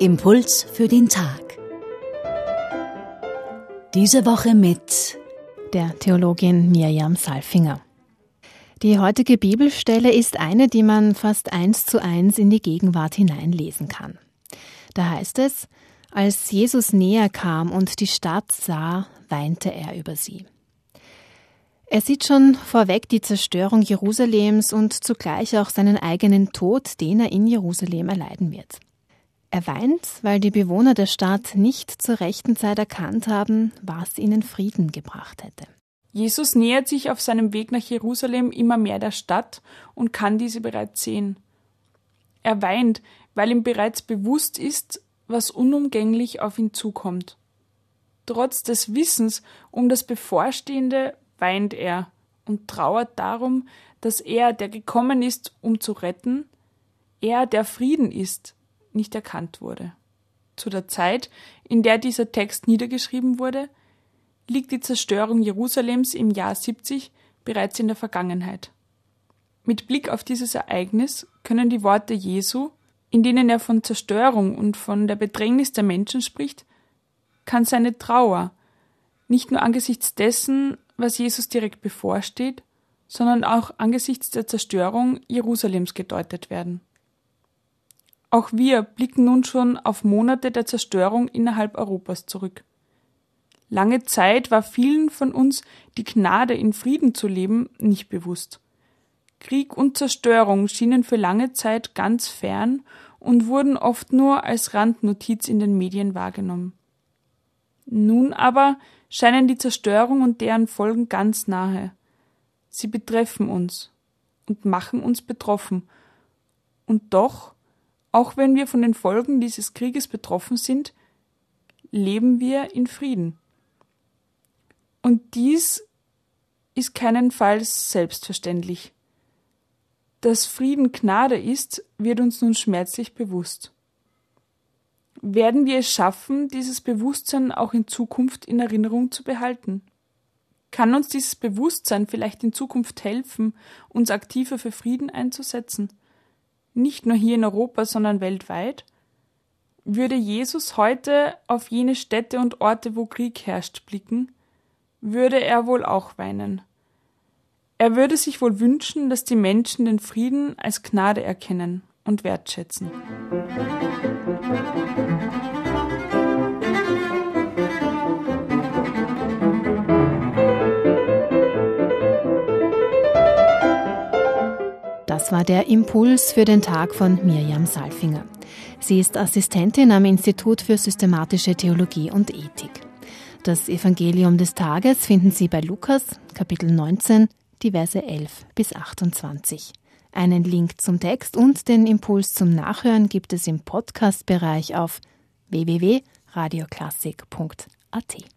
Impuls für den Tag. Diese Woche mit der Theologin Mirjam Salfinger. Die heutige Bibelstelle ist eine, die man fast eins zu eins in die Gegenwart hineinlesen kann. Da heißt es, als Jesus näher kam und die Stadt sah, weinte er über sie. Er sieht schon vorweg die Zerstörung Jerusalems und zugleich auch seinen eigenen Tod, den er in Jerusalem erleiden wird. Er weint, weil die Bewohner der Stadt nicht zur rechten Zeit erkannt haben, was ihnen Frieden gebracht hätte. Jesus nähert sich auf seinem Weg nach Jerusalem immer mehr der Stadt und kann diese bereits sehen. Er weint, weil ihm bereits bewusst ist, was unumgänglich auf ihn zukommt. Trotz des Wissens um das Bevorstehende weint er und trauert darum, dass er, der gekommen ist, um zu retten, er, der Frieden ist, nicht erkannt wurde. Zu der Zeit, in der dieser Text niedergeschrieben wurde, liegt die Zerstörung Jerusalems im Jahr 70 bereits in der Vergangenheit. Mit Blick auf dieses Ereignis können die Worte Jesu, in denen er von Zerstörung und von der Bedrängnis der Menschen spricht, kann seine Trauer, nicht nur angesichts dessen, was Jesus direkt bevorsteht, sondern auch angesichts der Zerstörung Jerusalems gedeutet werden. Auch wir blicken nun schon auf Monate der Zerstörung innerhalb Europas zurück. Lange Zeit war vielen von uns die Gnade in Frieden zu leben nicht bewusst. Krieg und Zerstörung schienen für lange Zeit ganz fern und wurden oft nur als Randnotiz in den Medien wahrgenommen. Nun aber scheinen die Zerstörung und deren Folgen ganz nahe. Sie betreffen uns und machen uns betroffen. Und doch auch wenn wir von den Folgen dieses Krieges betroffen sind, leben wir in Frieden. Und dies ist keinenfalls selbstverständlich. Dass Frieden Gnade ist, wird uns nun schmerzlich bewusst. Werden wir es schaffen, dieses Bewusstsein auch in Zukunft in Erinnerung zu behalten? Kann uns dieses Bewusstsein vielleicht in Zukunft helfen, uns aktiver für Frieden einzusetzen? Nicht nur hier in Europa, sondern weltweit? Würde Jesus heute auf jene Städte und Orte, wo Krieg herrscht, blicken, würde er wohl auch weinen. Er würde sich wohl wünschen, dass die Menschen den Frieden als Gnade erkennen und wertschätzen. Das war der Impuls für den Tag von Mirjam Salfinger. Sie ist Assistentin am Institut für systematische Theologie und Ethik. Das Evangelium des Tages finden Sie bei Lukas, Kapitel 19, die Verse 11 bis 28. Einen Link zum Text und den Impuls zum Nachhören gibt es im Podcast-Bereich auf www.radioklassik.at.